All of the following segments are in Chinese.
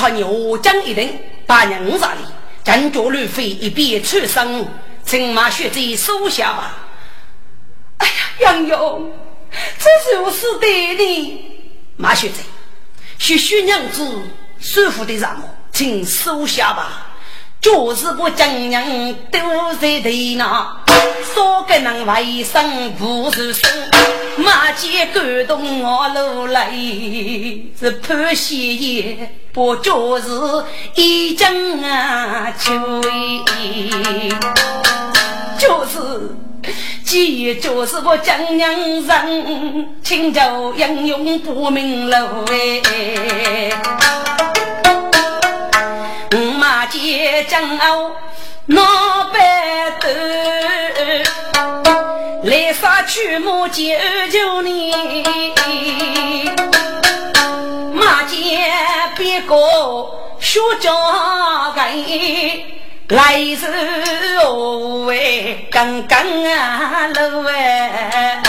他牛将一人，把人杀哩，将脚乱飞一边出生，请马学珍收下吧。哎呀，杨勇，这是我是对的，马学珍，许许娘子舒服的让我，请收下吧。就是我江娘都在头脑，说个能为生不是生，马前感动我落泪，是潘先爷不就是一江啊秋就是，既就是我江娘人，请教英勇不明路哎。结将傲闹白头，来杀去马救救你，马见别个学家该来时何为？刚刚啊路哎，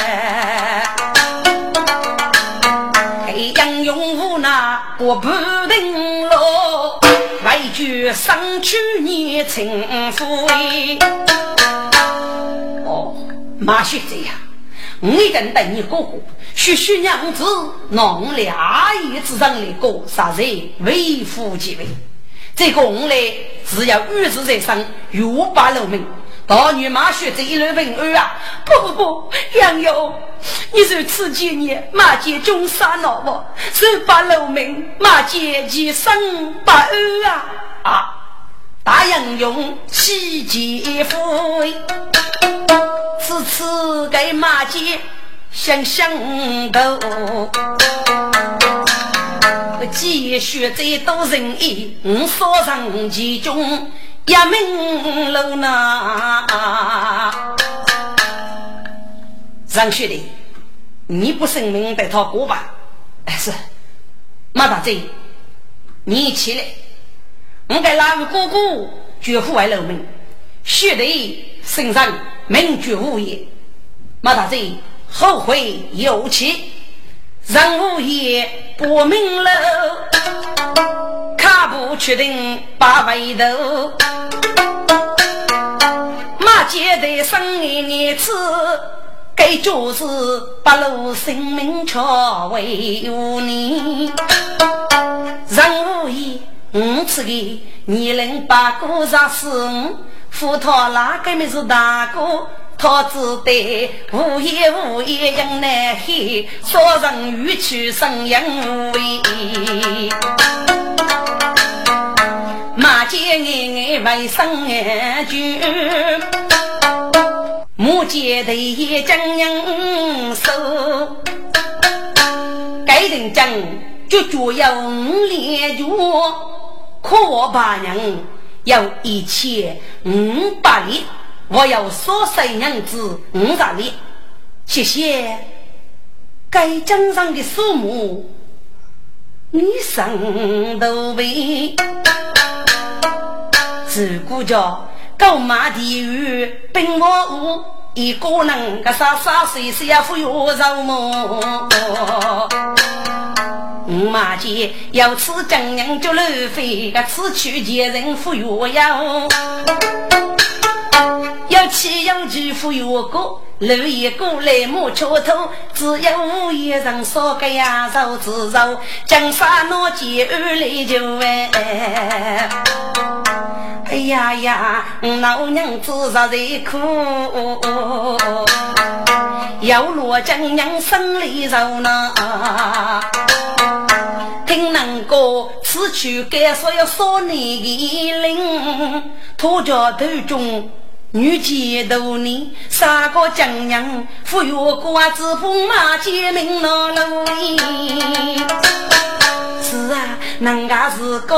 杨勇武那我不定喽。为救上去年情夫哦，马学这样，我一跟等你哥哥，许许娘子，弄俩爷子上的过啥人为夫即位。这个我来只要玉子在身，欲把露命。大女马学这一路问儿啊，不不不，杨勇，你是此几年马街中杀老婆，是把露命，马街其生不儿啊啊！大杨勇喜结夫，此次给马街想想头，继续再多人意，我所上其中。衙门楼呐，张学弟，你不声明白他过吧？是，马大嘴，你起来，我给哪位哥哥绝户外楼门，学弟身上名绝无言。马大嘴后悔有期，让无言不明了。不确定把回头，马街的生意年次，该就是不如生命却为无你。人无义，五次的你能把哥杀死，扶他哪个没是大哥？他只得无言无言迎难黑，说人欲去生养无为。马见眼眼为生眼就，马见头也将人手，该人讲就就要五连脚，可我把人要一千五百里，我要少生娘子五十里，谢谢该江上的数目，你生都为。自古叫高马地狱兵马无一个人个傻傻岁岁要富有肉么？五马街要吃江娘就路费，个吃去见人富有要，要妻要妻富有个。路一过来莫桥头，只有午夜人烧个鸭肉自肉，江山那几二来就哎。哎呀呀，老娘子实在苦，要落江娘生里肉呢。听人歌，此去该说要说你的灵，土家头中。女街头呢，三个江娘，富有瓜子风马街名那路里。是啊，人家是个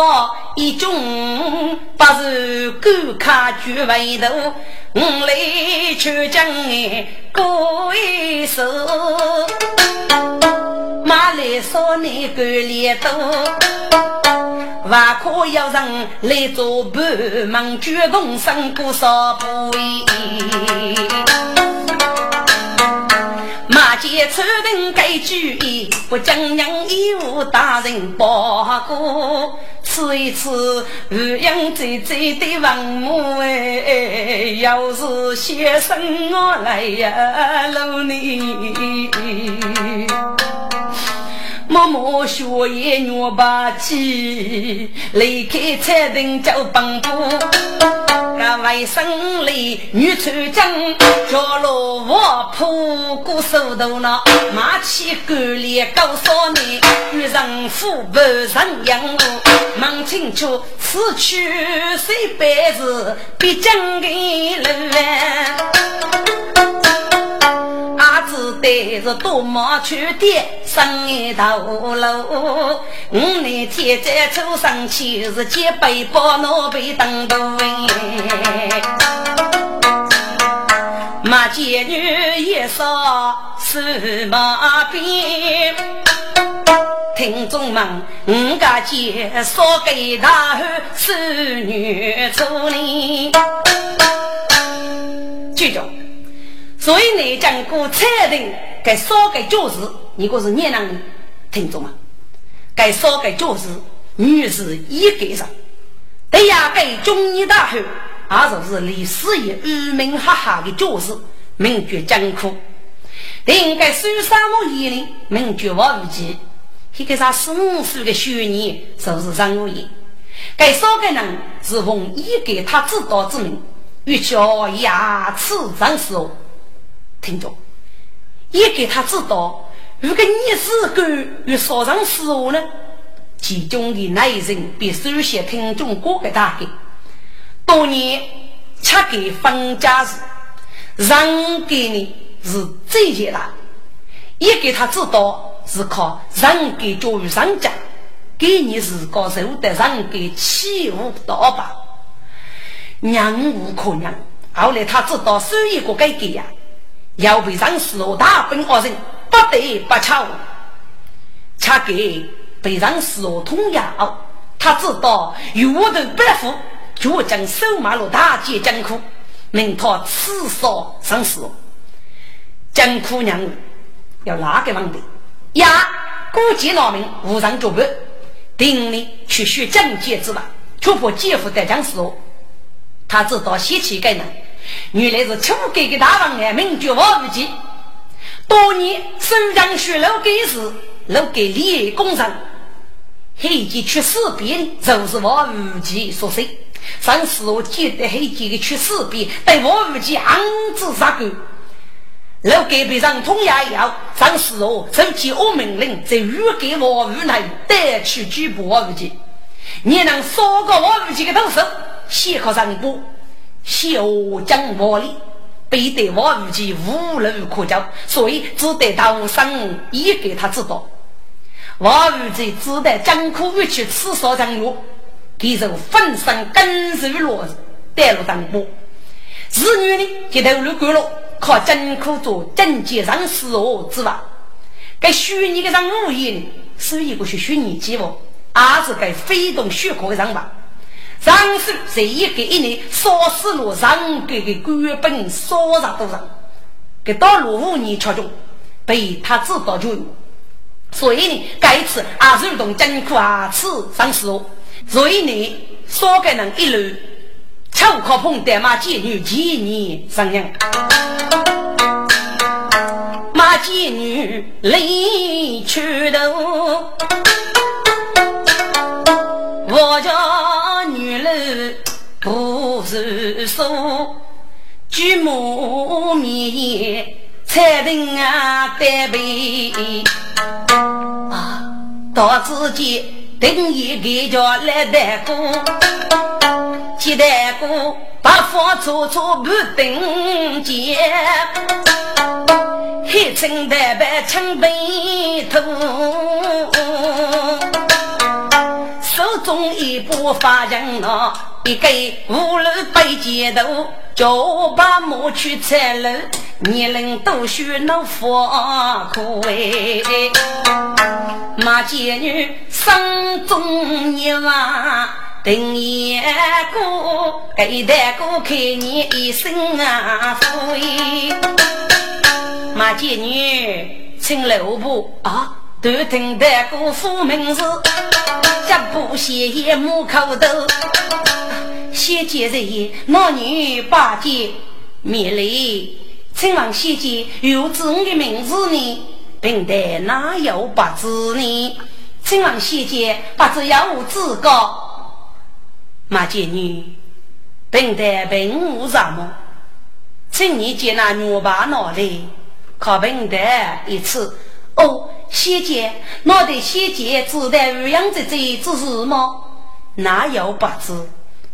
一种，不是狗卡举外头，我来求将过一首，马来少年干练多，万可要人来做伴，忙举动生过少不易。马街出人该注意，不将让义务大人报过。吃一次鱼养嘴嘴的王母哎，要是先生我来呀，搂你。默默学业女把起，离开餐厅叫奔波。个外甥里女村长，叫罗我铺过手头呢，马起干练告诉你，与人夫不人养我，忙清楚此去谁辈子必将给人。阿子带着多毛去的生意头路，我那天在车上去是接背包，拿背当头马见女一扫是马鞭，听众们，我家介绍给大汉是女处理，记住。所以你讲过彩铃该少给教士，你可是年人听众啊？该少给教士，女士一给上。对呀，给中年大汉，也就是历史也愚民哈哈的教士，名绝艰苦。应该苏三木眼里名绝王无忌，一个啥十五岁的少年，就是张无言。该少给人是奉一给他指导之名，欲教牙齿长寿。听着，也给他知道，如果你是个与少上死我呢，其中的内容比首先听众各个大概。多年吃给分家时，让给你是最简单，也给他知道是靠让给教育上家，给你是个受的让给欺负到吧，娘无可娘。后来他知道所以个该给呀。要被上死我大本二人不得不巧，恰给被上死我通药。他知道有我的伯父就将收马路大街艰苦，命他刺杀上死。江苦娘要哪个忙的呀？孤寂劳民无人作伴，定力去学江界之法，突破姐夫的将死。他知道先起该人。原来是初改的大王爷，名叫王无忌。多年收养学楼给时，楼给立功臣，黑吉去世病，就是王无忌所生。上次我记得黑吉的去世病，对王无忌暗自杀狗。楼给被上通衙要，上次我手起恶命令，在御给王无内带去拘捕王无忌。你能杀个王无忌的头手，先靠上步。小将王力背得王无忌无路可救，所以只得逃生也给他知道。王无忌只得江苦欲去刺杀张玉，给人粉身跟手落带入当波。子女呢，就投入官了，靠江苦做贞洁上死我之法。该虚拟的让无言，是一个是虚拟计划，儿子该非动血口的让法。上手这一个一年烧死了上个的官本烧上多少？给到了五年确中，被他知道就，所以呢，该次阿是动艰苦啊，此上手，所以呢，少个人一路超靠碰的马妓女几年上样，马妓女离去的，我叫。不是说，举目面言，才定啊单背啊，到自己定一个叫来代过，接待过八方处处不等见，黑青代白青背头。手中一把发人呐，一个无路背街头，叫我把马去拆路，年龄都许能发苦哎。马姐女生中年啊，等一个给大哥看你一生啊福哎。马姐女请老婆啊。都听得姑父名字，脚步鞋也木口头，先见人那女八戒面礼，请问先见有知我的名字呢？平台哪有不知呢？请问先见不知有无资格？马姐女，平台并无什么，请你见那女把哪里？可并得一次。哦，仙姐，那对仙姐知道玉阳这这之事吗？哪有不知，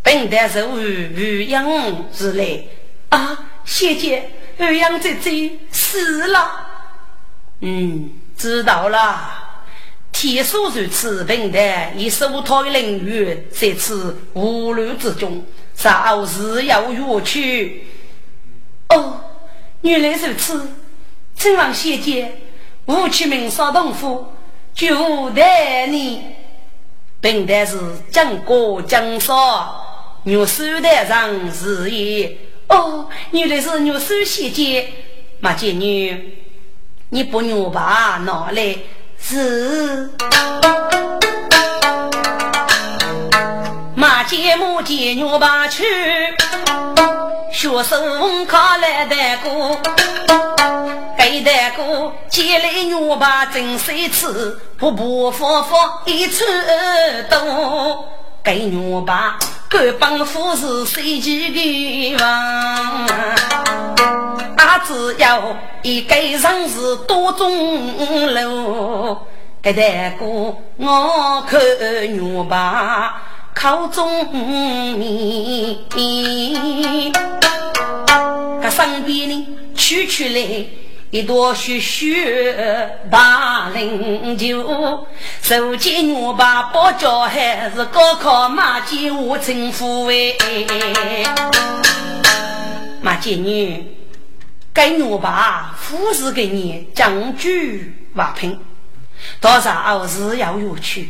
本代是玉玉阳之类啊。仙姐，玉阳这这死了。嗯，知道了。天数如此，本代以受托的领域在此无乱之中，稍事要远去。哦，原来如此，请问仙姐。武器名少东府，就带你，本代是江国江少，玉手台上是也。哦，原来是玉手仙姐，马见女，你不牛吧？哪来是？马见母见牛吧去，学生考来的过。给大哥借来牛把真水吃，不不放放一尺多。给牛把干帮夫是谁几个王？俺只要一个人是多钟楼。给大哥我看牛把靠中米，他身边呢取出来。一朵雪雪大林酒，手见我把包教还是高考马姐我称呼哎，马姐女，给我把富士给你将军瓦品，多少是要有去，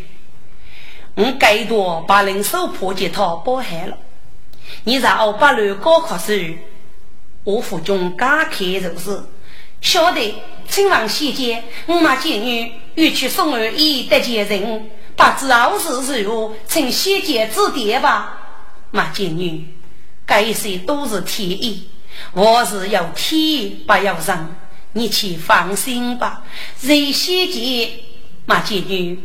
我该多把人手破解套包害了，你让我把路高考时，我府中刚开就是。晓得，请问先姐，我那贱女欲去送儿衣得见人，不知后事如何，请先姐指点吧。马贱女，该些都是天意，我是要天不要人，你且放心吧。任先姐，马贱女，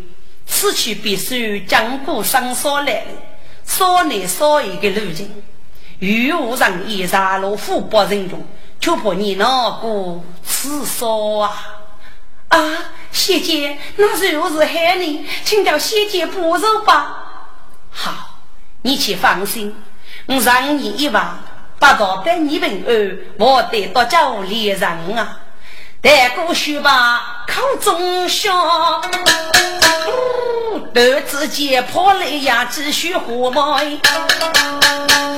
此去必须经过上所来，少内少一个路径，遇无人也杀落虎豹人中。就怕你那个刺少啊！啊，谢姐，那若是害你，请叫谢姐不走吧。好，你且放心，我让你一万，八到百你平安，我得多叫猎人啊！带过去吧，口中笑，斗子间跑来呀，只许火冒。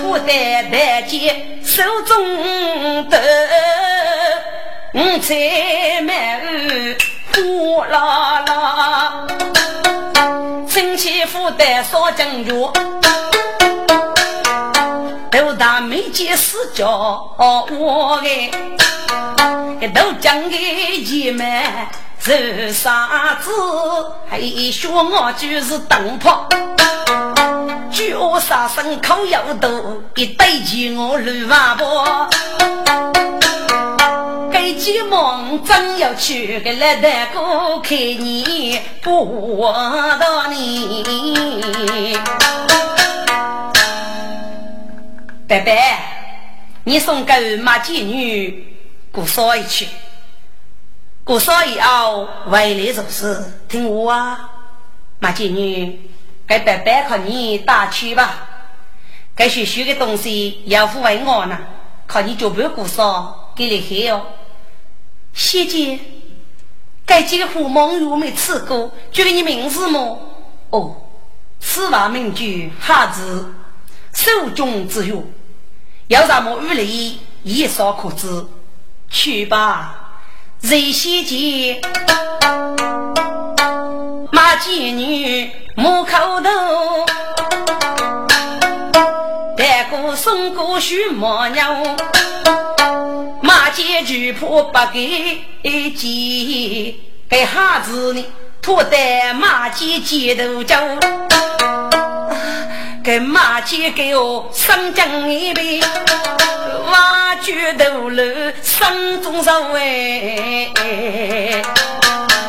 我待待见手中的五彩满呼啦啦，亲戚负担少将军，都大没见死叫我哎，都讲个爷们是啥子？还说我就是灯泡。举我杀生口又多，一对起我乱发波。给几梦真要去个来大哥看你不到你。伯伯，你送给马妓女姑嫂一去，姑嫂以后回来做事听我啊，马妓女。该白白靠你打去吧，该学学的东西要付为我呢，靠你脚板鼓少给你黑哦。谢姐，该几个胡梦又没吃过，就给你名字么？哦，此话名句哈子，手中之用，有什么余力，一扫可知。去吧，瑞西姐，马妓女木口头，带过送过许马娘，马姐就怕不给接，给孩子呢，拖在马姐街头走。给马姐给我生姜一杯，挖掘头楼山中上哎，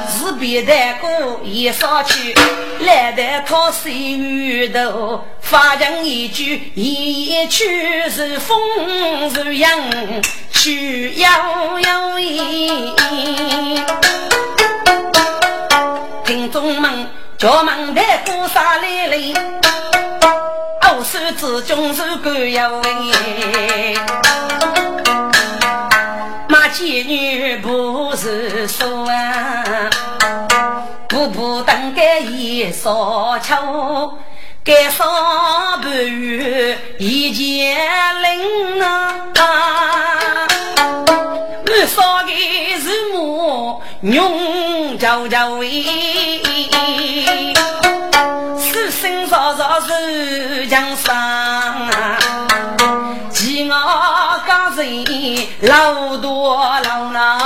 是别的歌一上去，来的讨水鱼头，发上一句一曲是风是扬，曲悠悠咦，听众们叫门的鼓沙来来。手之中是官要位，马妓女不是说啊，步步登该一扫秋，该扫半月一件领啊，我扫的是木牛叫叫喂。生少少是江山，饥饿刚人老多老难。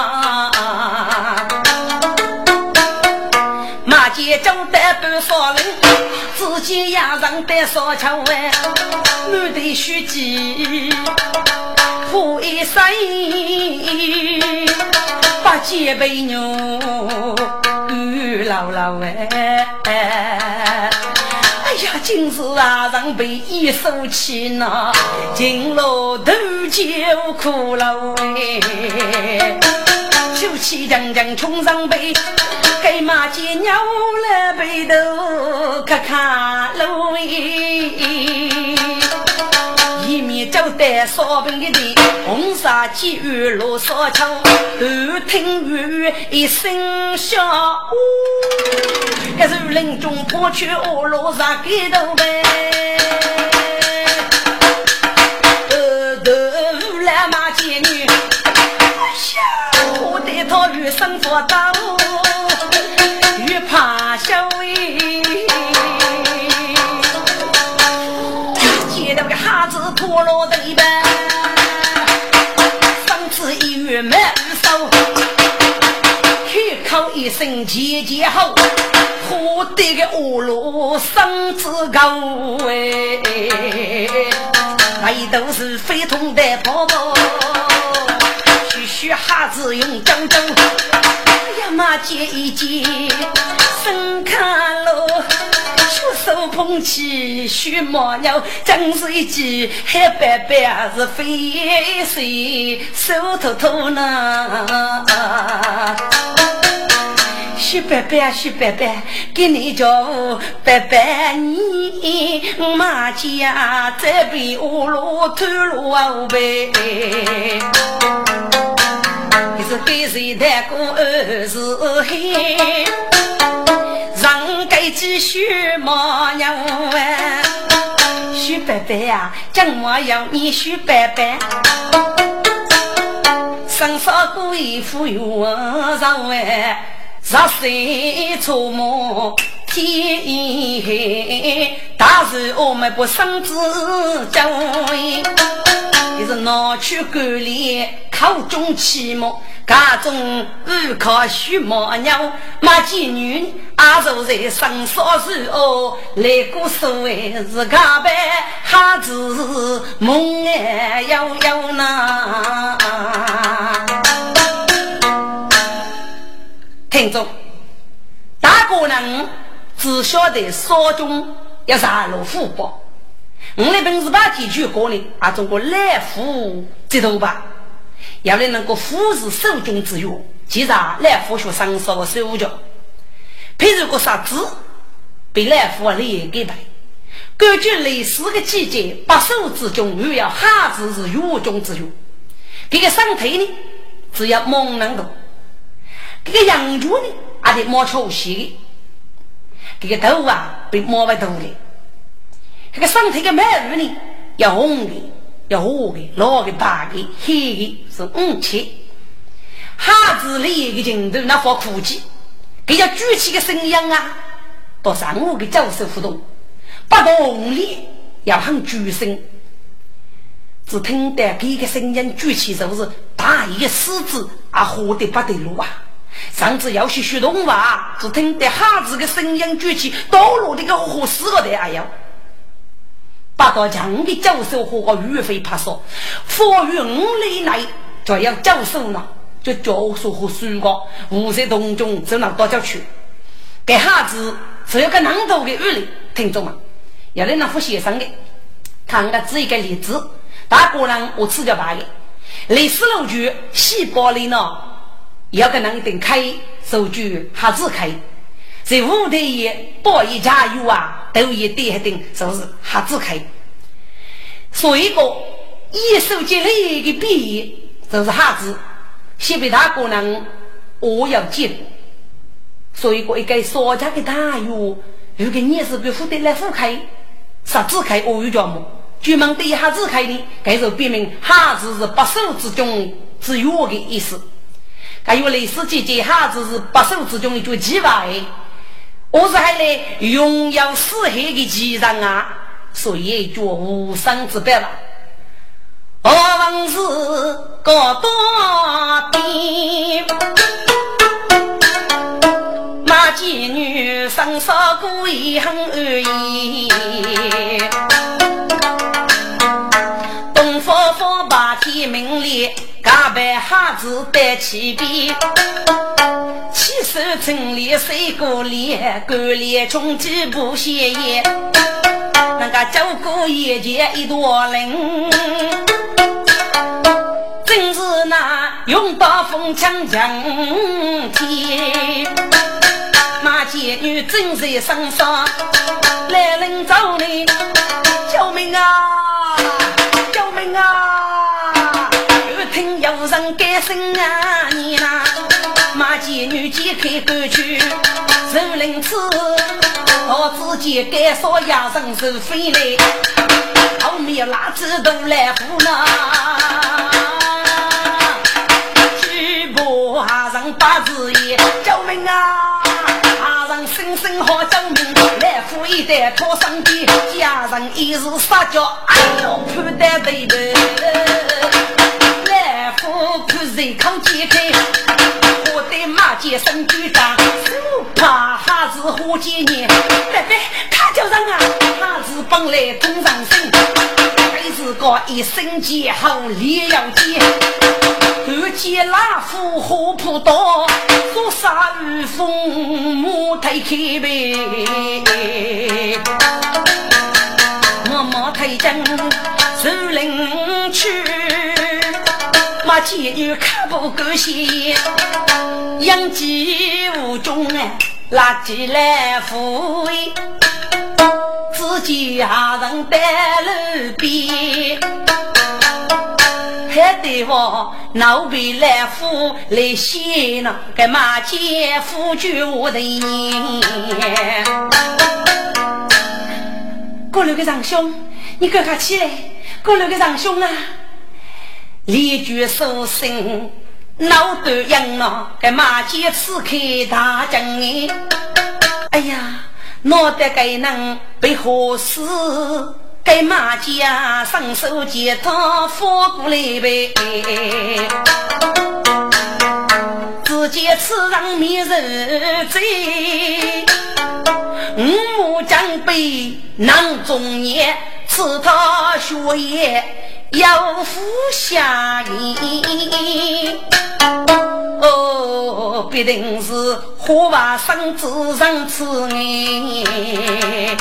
马街中得半少人，自己养上得少巧哎，满地血迹破一身，八戒背牛老老哎。哎呀，今日啊，人被一手气呐，进了头就苦了哎。秋气将将冲上背，给马姐鸟了背头，咔咔喽哎。一面走得烧饼的地，红纱几雨落沙墙，都听雨一声响。这是林中破去二路上街头呗。呃，头来马街女，我得他越生活大，越怕小哎。拖罗的呗，上次一月没收，开口一声姐姐好，喝得个恶罗嗓子高哎，那都是非同的泡泡，许许孩子用张张，哎呀妈接一接，生看喽。出手捧起须毛鸟，真是一记黑白白是飞水手头头呢？徐伯伯，徐伯伯，给你叫我伯伯你马家这边五路头路后背，你是给谁的过儿是黑？让给几许毛娘哎，许伯伯呀，怎么要你许伯伯？身上过一副元上哎，十岁出门天黑，大事我们不生子教哎，你是拿去管理考中期末。家中不靠许毛娘，马妓女阿坐在上少时哦，来过所谓是家呗，孩子梦哎悠悠呐。听众，大个人只晓得少中要上路福报，我那本事把几句过呢，啊，中国来福知道吧？要来能够俯视手中之月，其实啊，来佛学上少的手脚，譬如个啥子，被来佛来给白。根据类似的季节，把手之中又要哈子是月中之月。这个上腿呢，只要猛能的；这个羊角呢，还得摸出细的；这个头啊，被摸不头的；这个上腿的马鱼呢，要红的，要黄的，老的、白的、黑的，是五七。哈子里一个镜头，那发苦气，给叫举起个声音啊，到上午的教授互动，不动力要很举声。只听得这个声音举起，就是大一个狮子啊，活得不得了啊！上次要去学动话，只听得哈子的声音举起，道路的个活死了的，哎呀！八道强的教授和个岳飞拍说，佛于五里内就要教授了，就教授和书个五色同中走到大家去，给哈子只有个难读的语例，听众们，要来那副先生的，看个这一个例子。大个人我吃掉白的，历史路据细胞里呢，要跟人等开数据哈子开，在五台也报一加油啊，都一点定就是哈子开。所以个一手接力的毕业就是哈子，先被大个人我要进，所以个一个商家的大油，如果你是被付的来付开，啥子开我有叫么？专门对哈子开的，该就表明哈子是百兽之中之弱的意思。还有历史姐姐哈子是百兽之中一句奇葩我是还来荣耀四海的奇人啊，所以叫无上之辈了。我问是高多低，马妓女生少故意很安逸。天明里，假扮哈子戴起边，起手城里水果脸，干脸穷几不歇烟，那个走过眼前一朵林，正是那用刀锋枪枪天，马街女正在身上，来人找你，救命啊！救命啊！妓女揭开歌曲，受领子，我自己改说压人是非来，后面拉子都来扶呢，举步下人八字爷，救命啊！下人声声好救命，来扶一代托上帝，家人一时撒娇，哎呦，判得对头。我看人康健康，我对马街生局长，怕哈子花几年，别别，他叫人啊，哈子本来通上身，还是个一身剑好烈要剑，看见老夫火扑刀，说杀如风，马推开背，我马推进树林去。把妓女看不够心，养鸡无中哎，拉起来抚慰，自己下人在路边，还得我闹别来夫来先呢，该马街夫君我的人。过来个长兄，你赶快起来，过来个长兄啊！连句说声闹得赢了，该马街刺客大将哎！哎呀，闹得该能被何事？该马家双手接他翻过来呗！只见此人面如醉，五目将背囊中年，刺他学业。有福下意，哦，必定是花娃生子上此哎。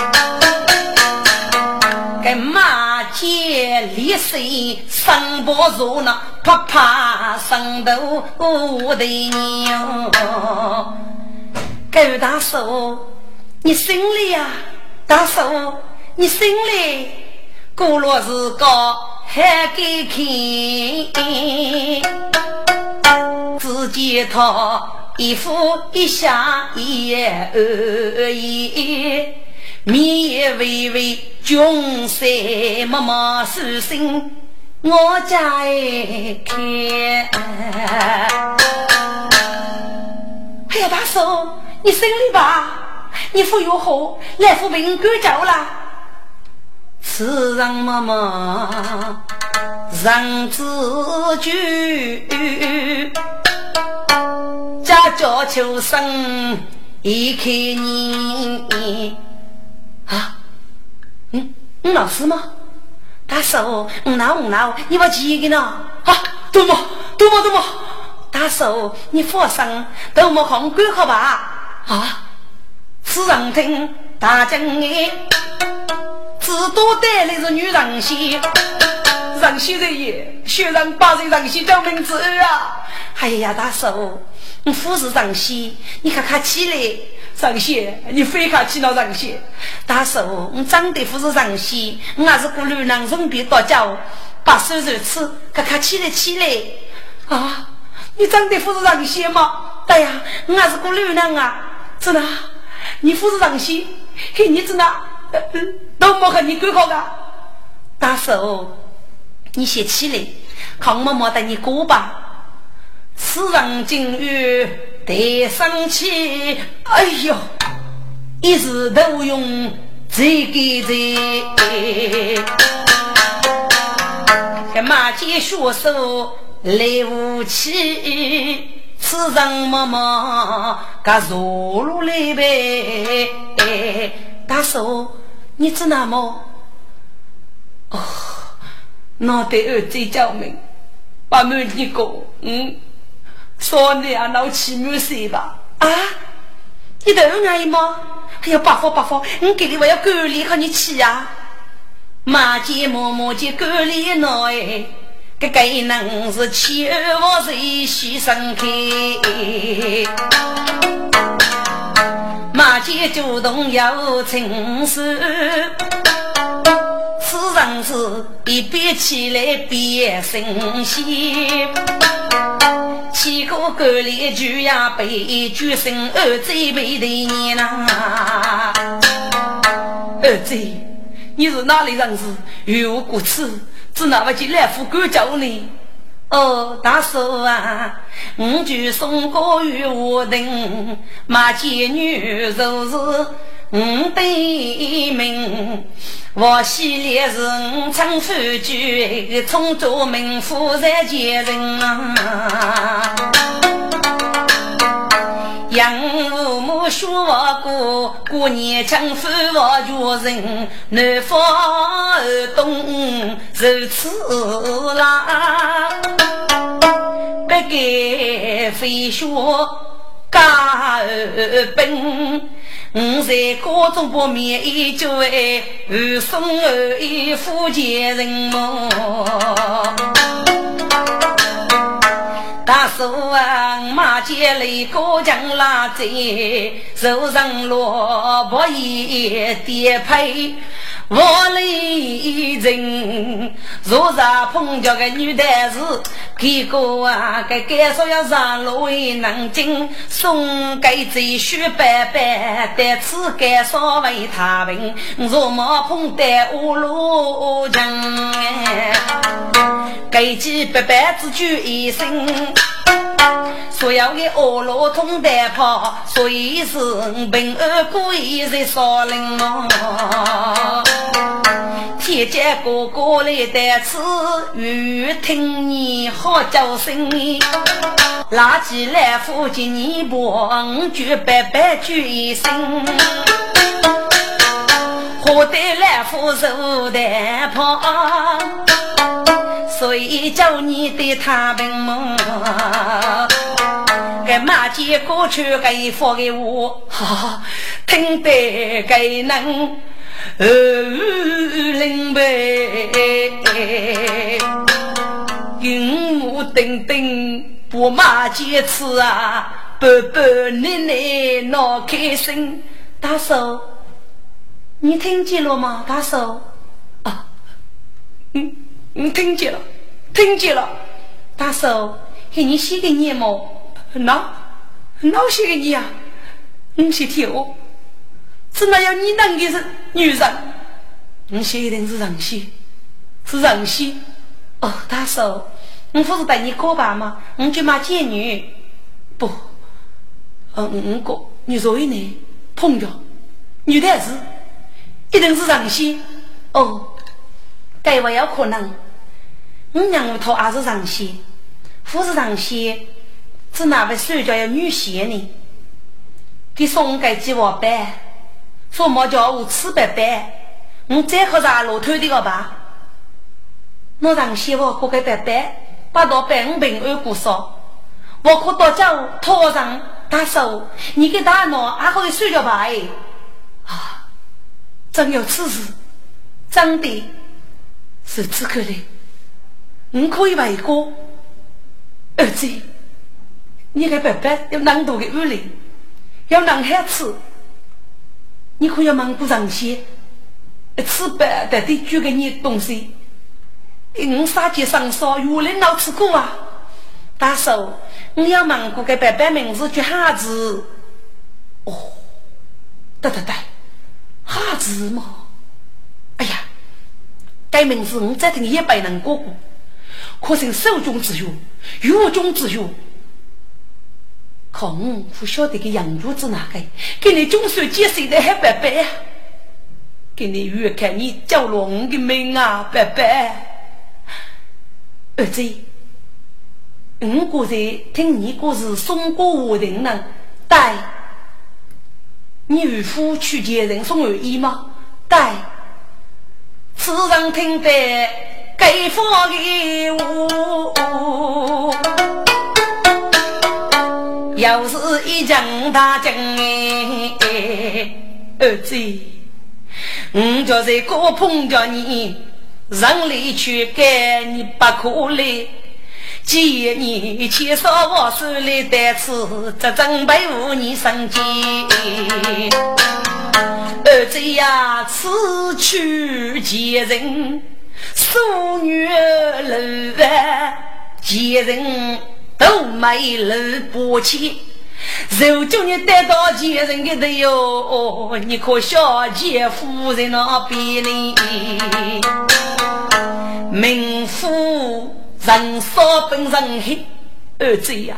跟马街立水生不如那啪啪生头的牛。狗大叔，你心里呀？大叔，你心里过落是个？还给看，只见他一呼一下一言而已，面微微穷山默默书心，我家一开。哎呀，大嫂，你生理吧？你腹有火，来扶病赶走了。此人默默人自居，家家求生一开年啊。嗯，你老师吗？大嫂，我闹我闹，你把几个呢？啊，多么多么多么！大嫂，你放心，多么看管好吧？啊，此人听大将哎，只多带来是女人仙，人仙人也，学人把人人仙叫名字啊！哎呀，大叔，你富是人仙，你看看起来。上仙，你非看起了上仙，大叔，我长得不是上仙，我还是个女人，容易多娇，把手如此，看看起来起来啊！你长得不是上仙吗？对呀，我还是个女人啊，真的，你不是上仙，嘿，你真的，都没和你过好的。大叔，你先起来，看我妈带你过吧。此人今日。得生气，哎呦！一时都用这个这，这马街学手来无气，此人默默噶坐落来呗。大叔，你知那么？哦，那得儿子叫命，把门一个，嗯。说你啊，闹起没事吧？啊，你都愿意吗？哎呀，不服不服，我给你我要管理和你起呀。马街默默就管理闹哎，这个能是千万谁牺牲开？马街主动要情事，此人是一边起来边生气。七个狗里就呀被举生儿子被的你呐，儿子，你是哪里人士？有过此，只拿不起来副官叫你。哦，大叔啊，我就送个与我等马贱女，就是我的命。我系列是五唱夫君，从做名夫在见人啊。养父说我过，过年将父我做人，南方东如此啦，不该非说家本。我在高中不免一句哎，二送二一福建人么？大叔啊，街里过江拉在，手上萝卜一叠配。我里人，若是碰着个女孩子，给个啊，该该说要上路为能进，送给这许白白，在此该说为他问，若没碰得我路强，给几白白只举一生。所要的恶罗通带跑，所以是平安过一日少林么？天界哥哥来带此，欲听你好叫声。垃圾来附近你不举白白举一声，何得来扶手带跑？所以叫你对他问么？该马街过去该发给我，哈，听得该能二零八，云雾等等不马街吃啊，伯伯奶奶闹开心。大嫂，你听见了吗？大嫂，啊，嗯。你听见了，听见了，大嫂，给你写给你么？哪哪写给你呀？你去听哦，只那要你能的是女人，你写一定是人仙，是人仙。哦，大嫂，我不是带你告白吗？我就骂贱女。不，嗯，我哥，你说一呢？碰着女的是，一定是人仙。哦，该不有可能。我娘头还是上仙，不是上仙，是哪位手脚要女仙呢？给送给几瓦板，说么叫我吃白白。我再喝啥骆驼的个吧？我让媳妇喝个白白，把到百五平二股烧。我可到家头上大手，你给大脑还可以睡觉吧？哎，啊，真有此事，真的，是此刻的。你可以为哥，儿子，你给白白有难度的屋里，要难孩吃，你可要忙不上些。吃白的得煮给你东西，你杀鸡上烧，有人老吃过啊！大嫂，你要问过给白白名字叫哈子？哦，对对对，哈子嘛！哎呀，该名字我再听一百人过过，可是手中之用，肉中之用。可我不晓得个养猪子哪个，给你总算几岁的还白白？给你越看你叫了我的命啊，白白，儿子，我刚才听你故事送过我人呢，带你岳父去接人送而已吗？带，此人听得该放给我，又是一场大惊哎，儿子。我叫这个碰着你，让里去给你不可来。今你牵手我手里带刺，这准备和你生计。儿子呀，此去见人，淑女楼啊，见人都没楼不起。如今你带到前人的头哟，你可小姐夫人那边呢？名夫人少本人黑，儿子呀，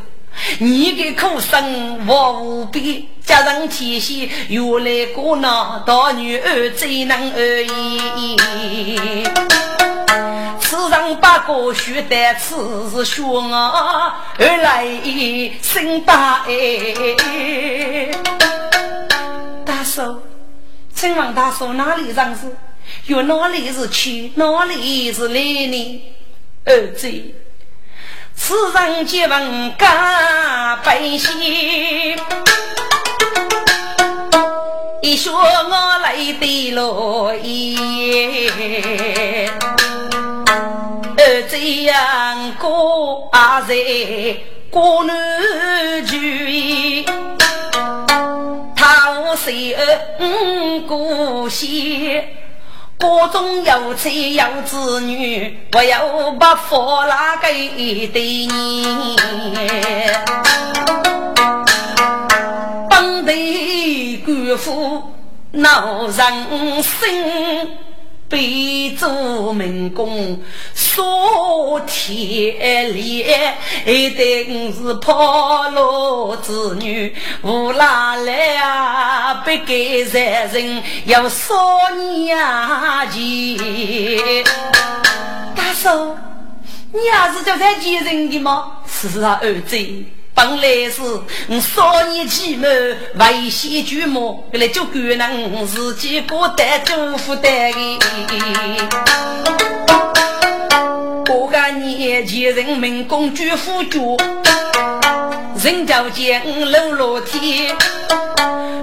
你的苦生我无比，家人提携原来过那大女儿最能而已。世上八个须得此是学啊，而来生大爱。大叔，请问大叔哪里认识？有哪里是去，哪里是来呢？儿子，此人结问干百姓，一说我来的落叶。儿子养哥阿在国南居，他无谁儿故乡，家中有妻有子女，我要把佛拉给对你，本地官府闹人心。北周民工说天烈，一定是跑路子女，无拉来啊！不给财人要少年钱。大叔，你也是叫在接人的吗？是啊，儿子。本来是我少年寂寞为先举目，原来就可能自己过得祝福的。我个年前人民公举夫主，人叫见楼落天，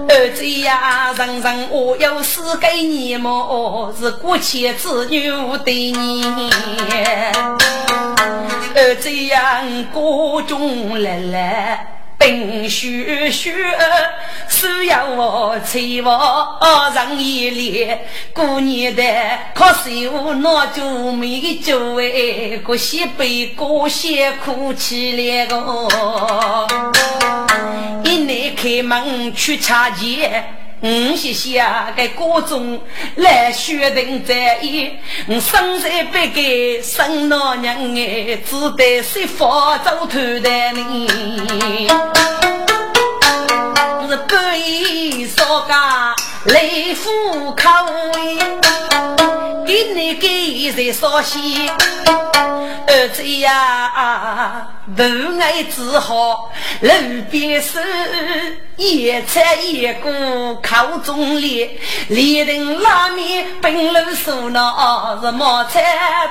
儿子呀，人人我有四个你么？是过去子女对你。儿子呀，各中来来，冰雪雪，需要我催我上一列。过年的可是我那就没酒哎，过些悲过些苦起来个。一来开门去茶钱。我谢谢个歌中来选定在意，我生在北界生老娘哎，只得随佛走头的你。是半夜烧家来户口，给你给谁烧西？儿子呀，不爱只好路边收，一菜一锅口中列，连顿拉面本路数那是毛菜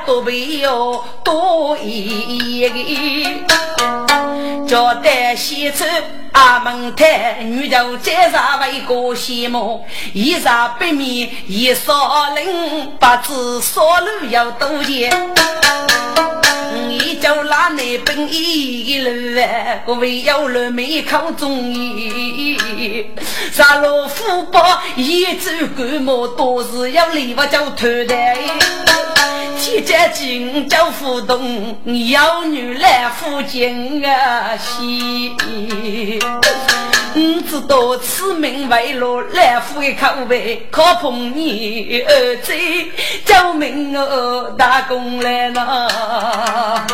多备哟多一个，叫带西走阿门台，女头再上为个羡慕，一上北面一烧人，八字烧路要多钱。你就拉那本一路啊，各位有了没考中医？上路虎豹一走干么都是要礼物叫头戴。天家金叫互动，有女来福金啊喜。你知道此名为罗来福的口味，可碰你儿子救命哦，打工来了。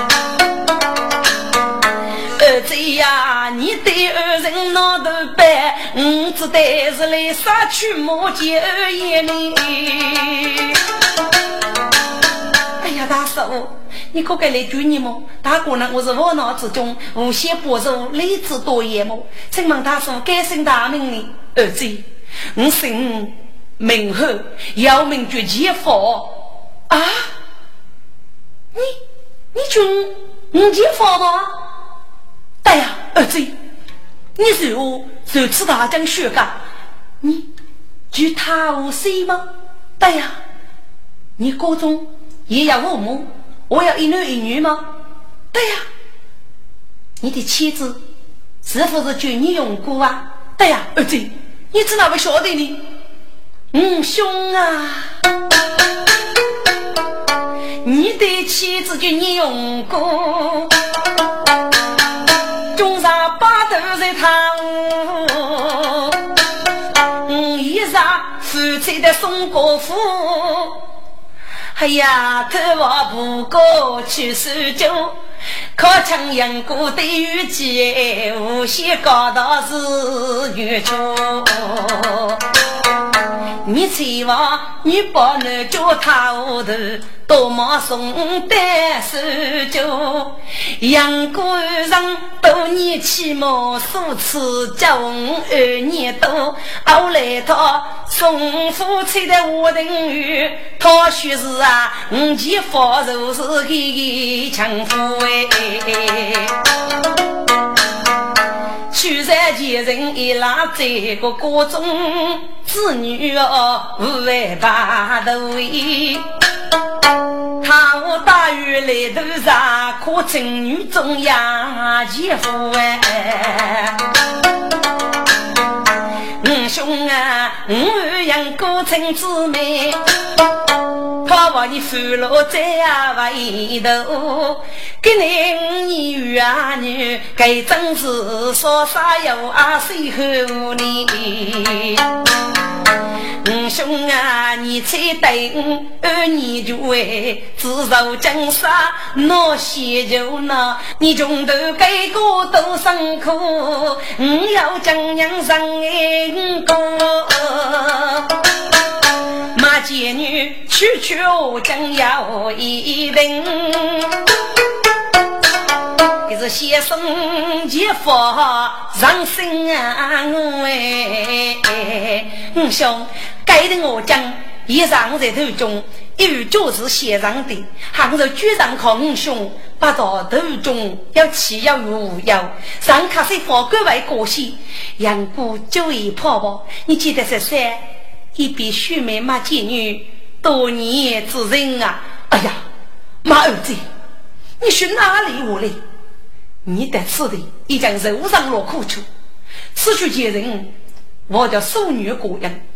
儿子呀，你对二人闹头办，我只得是来杀去莫见二爷呢。哎呀，大叔，你可该来救你么？大哥呢？我是烦恼之中无限波助，理智多言么？请问大叔，该姓大名呢？儿子，我姓名后，要名绝杰佛啊！你。你军五姐发的？对呀，儿子，你是我首次大将学干，你就他无谁吗？对呀，你高中也要父母，我要一男一女吗？对呀，你的妻子是否是就你用过啊？对呀，儿子，你怎么不晓得呢？嗯，兄啊。你的妻子就你用过，中上八斗在堂，衣裳夫妻的送过府，哎呀，头发不过去收酒，靠墙阳过的雨季，无限高大是女主。你千万你不能叫他糊涂，多么送单手酒，阳关上多年起码数次结婚二年多，后来他送夫妻的屋顶雨，他说是啊，五前发如是给强夫哎。取山前人一拉在个锅中，子女哦无外把头喂。他我大雨来头上，可称女中央姐夫哎。兄啊，五养哥称姊妹。怕把你负了在外头，给你五年与儿女，该真是说啥有啊谁后你？五兄啊，你才等二年就为自受江山，那些就那，你穷头给个多辛苦，我要将娘生爱过。马贱女，区区我将要一人，这是先生姐夫上身啊！我哎，兄，该的我讲，一上在头中，一语就是先上的，杭州居上靠五兄，八道头中要起要有要，上卡是法官为过西，杨过就一泡泡，你记得是谁？一边秀美骂贱女，多年之人啊！哎呀，马儿子，你是哪里话来？你得此地已经受上了苦处，此去见人，我叫淑女过人，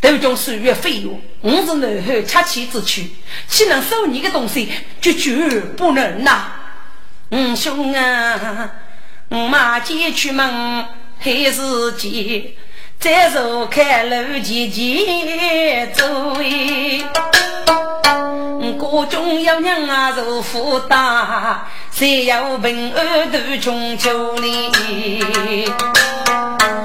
都将岁月飞用。我是男后恰妻之躯，岂能收你的东西？绝绝不能呐！五兄啊，马姐出门还是急。再坐开路前前走各中有人啊如福大，谁有平安度中秋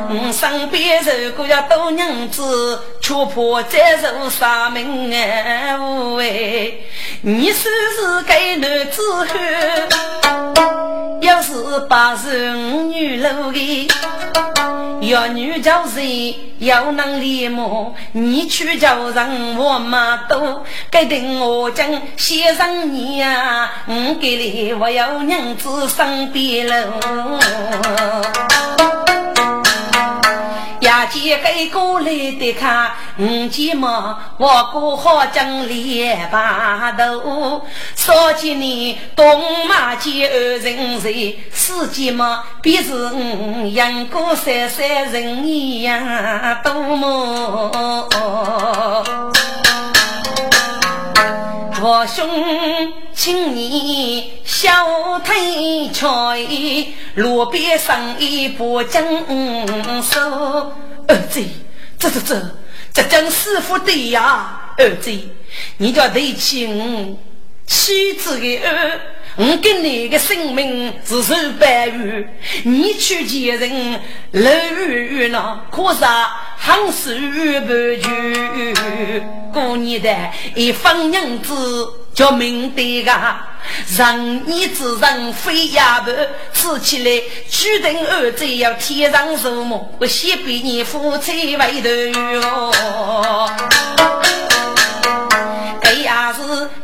里？身边如果要多娘子，却怕再受杀命哎！喂，你说是该男子汉，要是八十五女老的，要女叫谁要能礼貌，你去叫人我妈都，该等我讲先生你呀，我给你我要娘子身边喽。呀，见给过来的看，五姐嘛，我过好讲脸巴头，少几年东马街二人谁，四姐嘛，便是五阳过三三人一样多么。我兄请你小腿踹，路边上一把金手。二姐，这这这，这真师傅对呀！二姐，你叫对起我妻子的儿，我跟你的生命只受白玉，你去见人老玉呢？可是很是不屈，过年的一方娘子。叫明德啊，仁义之人非哑巴，吃起来注定儿子要天上入梦，我先比你夫妻为头哟。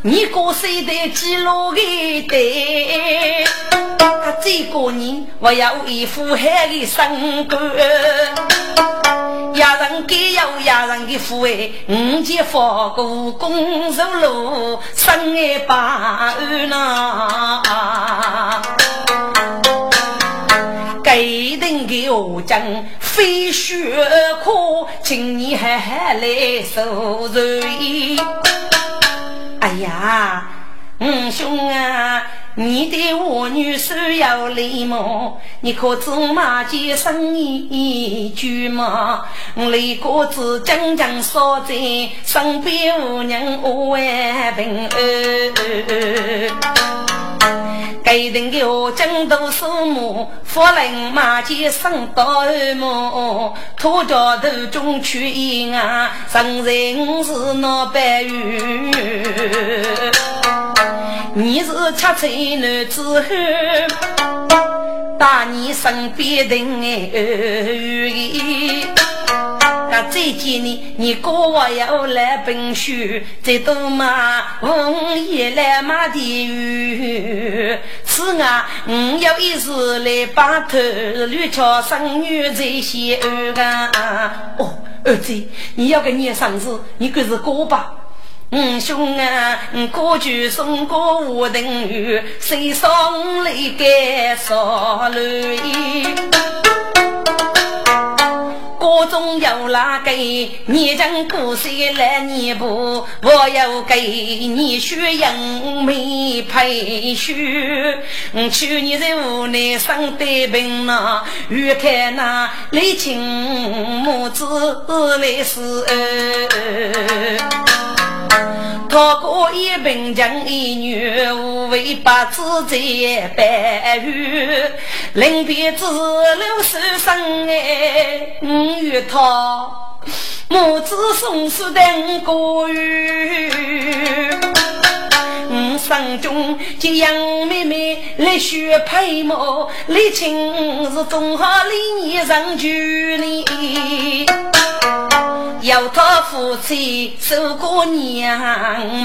你过生的记录的对，这个人我要一副海的身骨。亚人给有一人的福哎，五姐佛过公寿路，生爱把儿呐。给人的我讲非学可，请你还来受罪。哎呀，五兄啊！你的我女婿有礼貌，你可知马街生一句嘛？雷公子将将说在身边无人万平安。该等的我江都数目，夫人马街生到么？土家头中去一啊，生人是那白玉。你是七岁男子汉，大你身边人哎。那这几年你哥我要来本书，再多嘛红叶来马地狱。此外，我要一时来把头绿桥生女在西安哦，儿子，你要个念生字，你可是哥吧？五，兄啊，歌曲送过我等雨，谁送来该少泪？锅中有那个你将故事来念不？我要给你学杨梅配书。去年在屋内生的病呐，欲看那泪青母子来死。逃过一贫穷一女，无为八字在白玉，临别之路是生哎，五月桃 母子送死等过月，五生中吉阳妹妹来学配帽，李青是中好礼仪上距离。要他夫妻受过娘，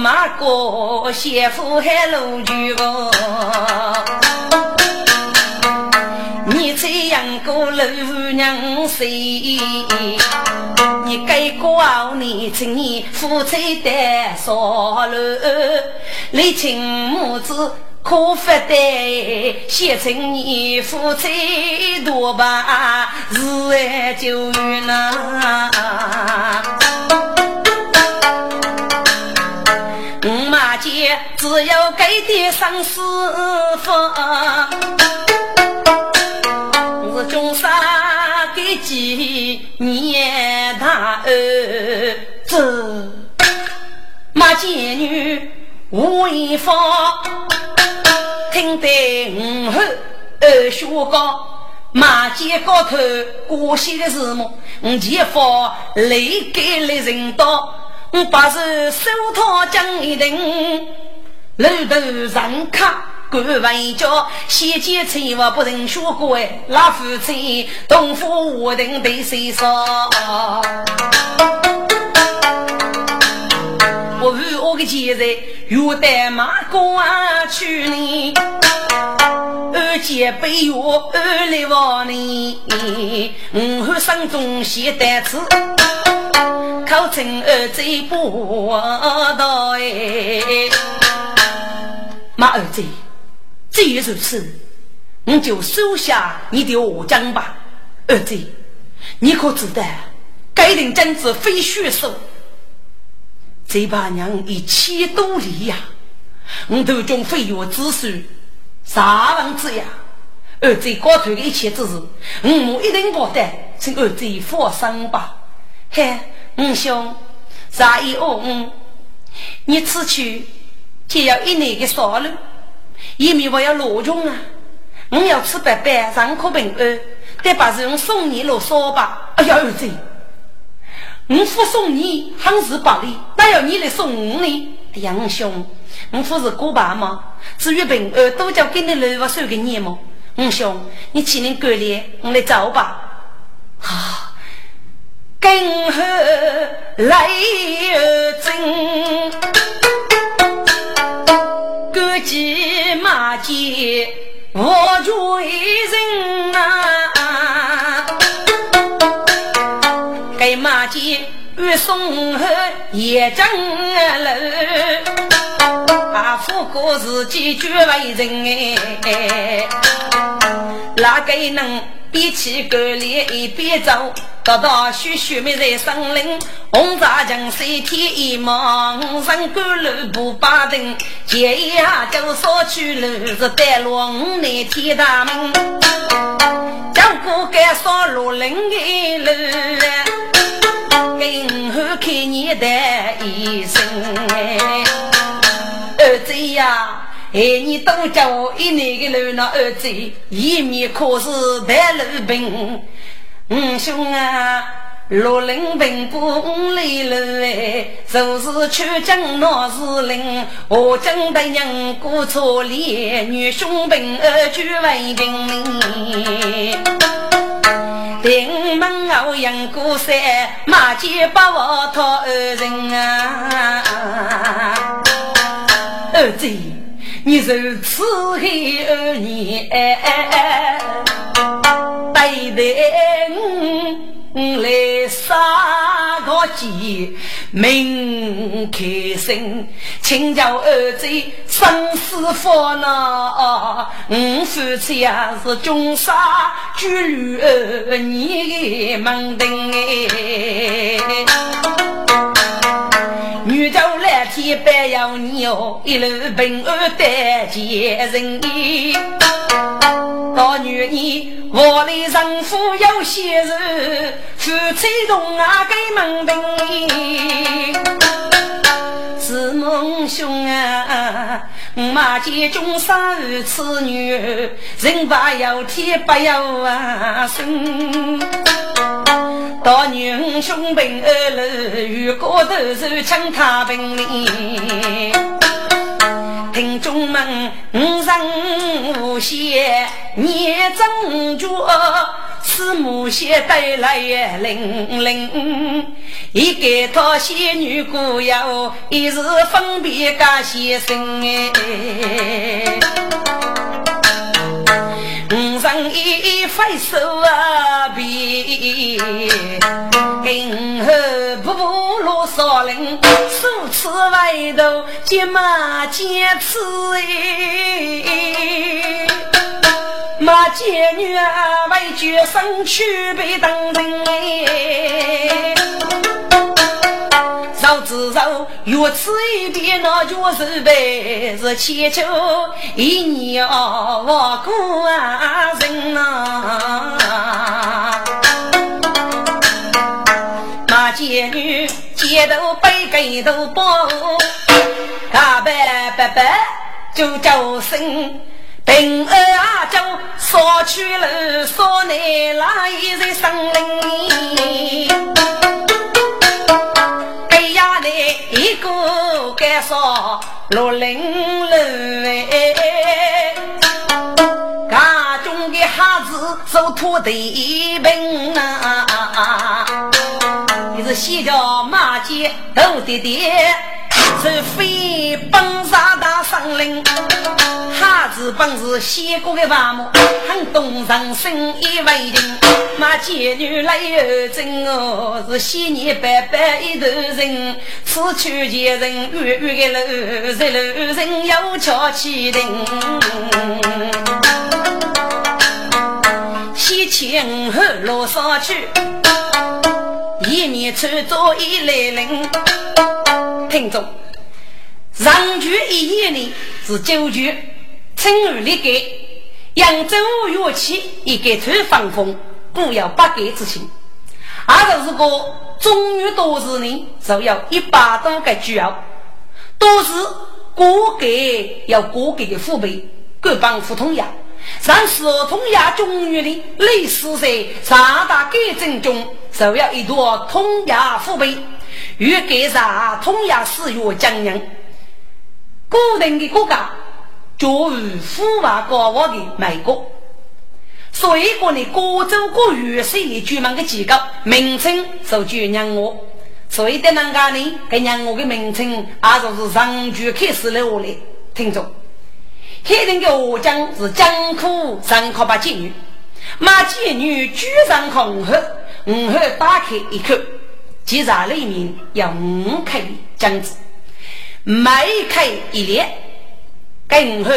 骂过媳妇还露句个。你这样个老娘谁？你该过你请你夫妻的少了，你亲母子。可发的，写成你夫妻多把日爱久远呐。五马街只有给点生师傅，年大儿子，马贱女吴一芳，听得五后二学高，马街高头过些的字幕，五前方泪给了人道，我把手手套将一顶，楼头上卡。官文教，先见财物不认学过哎，老夫妻同父无定对谁说？我与我的前任约带马关去呢，二姐背我二来往呢，五汉生中写单词，考成二贼不到哎，马二贼。既然如此，你就收下你的恶将吧，儿子。你可知道，该人真子非血手，这把娘一千多里呀！我途中非我之孙，啥王子呀？儿子高头的一切之事，我母一定不得，请儿子放心吧。嘿，五兄，啥意哦？你此去就要一年的少路。一米我要罗中啊！我要吃白白，上课平安，得把人送你罗烧吧。哎呀，儿子，我父送你很是百里，哪要你来送我呢？杨兄，我父是过爸吗？至于平安，都交给你留我收给你么？五兄，你去年过年，我来找吧。好，跟后来真，马街我追人啊，给马街越送后也正楼，啊，富过自己绝为人哎，哪个能比起狗脸一边走？得到雪雪梅在森林，红纱江水天一忙，上赶路不把灯，接一下就说去路是带路五内天大门，江过该上路林的路，跟后看你的一生，儿子呀，哎你多叫我一年的路那儿子，一面可是带路兵。五兄啊，六零平步五里路哎，就是去江闹市林，我江的娘过错里，女兄平儿举为兵。顶门后杨过山，马街把我讨二人啊！儿子，你如此黑二年。对待我来杀个鸡，命开心，请教儿子生死佛呢？我夫妻呀是中杀巨驴儿，你门定哎。天白要你哦，一路平安带接人。到女儿，我的丈夫有些事，夫妻同啊给门庭。是孟兄啊，马家中生儿此女，人把有天不有啊生。大女兄平二路，遇过头是抢他本领。听众们，五人无邪，念真诀，是母仙带来灵灵。一个讨仙女姑要，一时分别个先生哎。五人一挥手啊，比跟后步步落少林，数次外头接马接次哎，马姐女啊为决生去被当人哎。老子肉，越吃一遍那就是呗，是千秋一年哦，我过人呐。贱女街头背给头包，大白白白就叫声。平儿就说去了，说来来一在森林。哎呀，你一个该说六零六哎，家中的孩子受土地病啊，你是西郊马街头爹爹。是飞奔上大森林，孩子本是仙过的父母，很动人心意为情。那贱女来又真哦，是仙女白白一头人，此去见人远远的路，在路人又瞧起人。先前后路上去，一面穿着一来人，听众。上句一年里是九句，春雨立改，扬州乐器一改穿放风，不要八改之情。二十是个中原都市人，就要一百多个句哦，都是各改要各改的父辈，各帮互通呀。上四通呀，中原的历史在三大改正中，就要一朵通呀父辈，欲改上通呀四月江阳。古人的国家就与腐化高傲的美国，所以讲呢，各州各元帅的居民的几个名称就叫让我，所以的人家呢，给让我的名称也就是上句开始留下来。听着，黑人的下将是江苦上靠把妓女，马妓女居上红后，五后打开一口，其实里面有五口姜子。每开一列，更后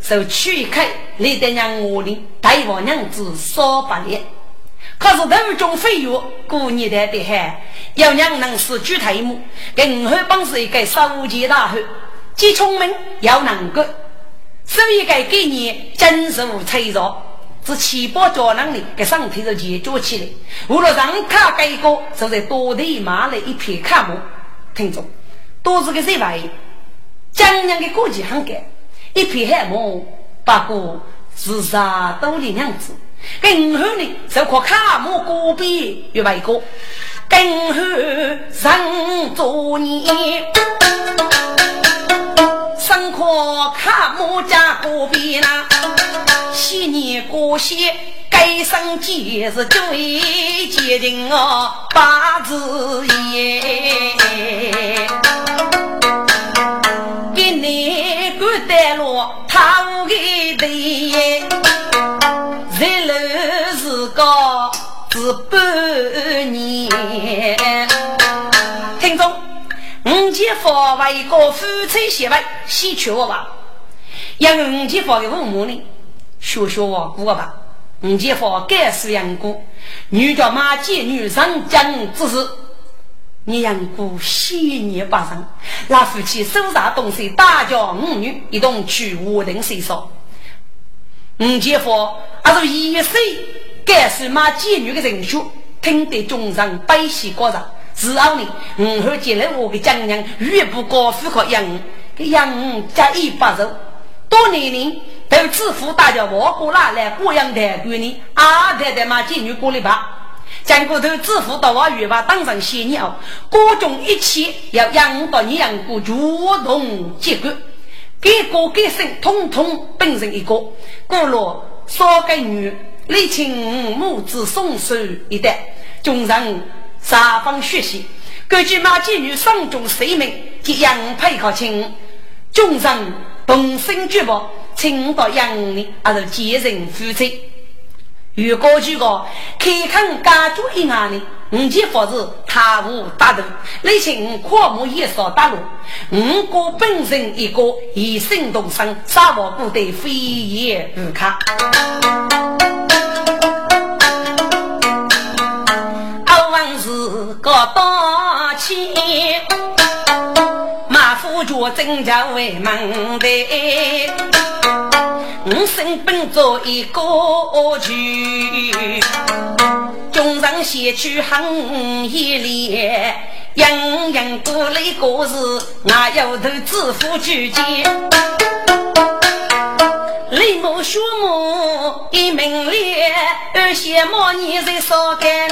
受取一口，你得让我的大王娘子少八列。可是途中飞跃，过年的的还要娘能是举头目，更后本是一个收钱大汉，既聪明又能干，所以该给你真受催着，是七八脚能力给身体是解决起来。无论让卡改个，就在多地买了一片卡木，听着。都是个谁玩意？江娘的国际很干，一片海木，不过是啥多的样子。更后呢，就靠卡木戈壁与外国。更后上做年，生靠卡木加戈壁呢。昔年过些该生节是最接近哦八字爷。他无给的，日落是个是半年。五姐夫为一个夫妻协会喜鹊我吧，让五姐夫的父母呢，学学我过吧。五姐夫该是养过，女叫马姐女上将之事。你养过喜年八生，那夫妻手上东西，大家五女一同去武陵水上。五姐夫还是一岁，该是马妓女的人选，听得众人悲喜过上。之后呢，五后接来我的江娘，越不高富可养，给养加一百肉。多年龄都支付大家我过来来过养的闺女，阿太太马妓女过来吧。将骨头支付到我月吧，当成仙鸟，各种一切要养到你养过，主动结果，给个给生，统统变成一个。过了少个女，你请母子送手一单，众人三方学习。根据马妓女上中谁命，及杨配可亲，众人同心绝不，请到杨里，而是结成夫妻。如果这个开垦家族一案呢，五件房子他无大头，你请阔木也少大路，五个本身一个一生同生，杀我部队飞檐无卡。大气。夫家增加为门的，我身本做一个局，众人先去很一列，样样过来过日，我有头自负举荐。李某学母一名烈，二羡慕你在少干。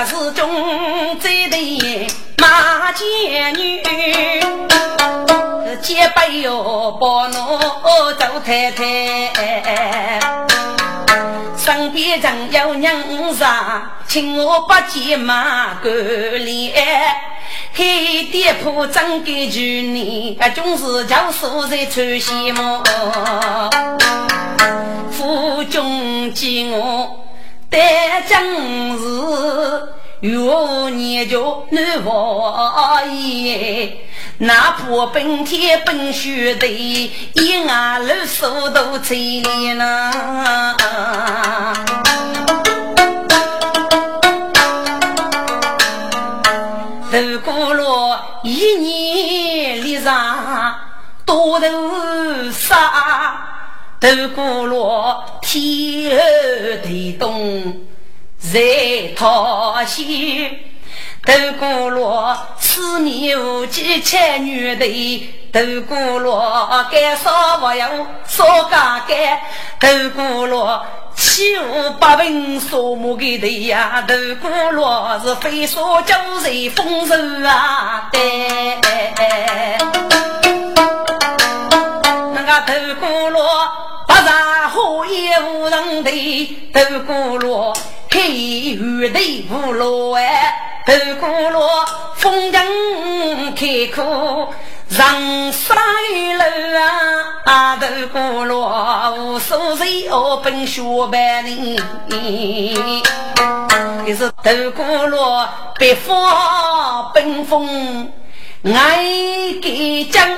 我是中最的马贱女，结拜哟把侬做太太。身边人有人上，请我不见马狗脸。开店铺真给住你，啊，总是叫素在穿西帽。夫君见我待正事，有年就难忘也。哪怕本天本须的，一眼露手都催你呢。一年里上多头沙，头骨落天后地东在讨西，头骨落四面无几千女的，头骨落该少不要少干干，头骨落。七五八分数目的头呀，头骨落是飞沙走石丰收啊！对，那个头骨落不然何也无人的头骨落黑雨的不落哎，头骨落风景开阔。人生路啊，头骨落无数岁哦，本学百年。你是头骨落北方奔风爱给江，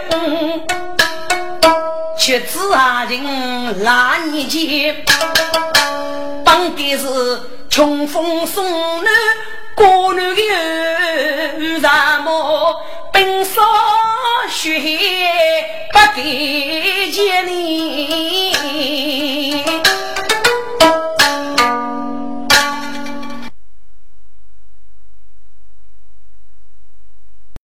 却知啊人哪年间，当的是秋风送暖。过路有什么？冰霜雪不给见你。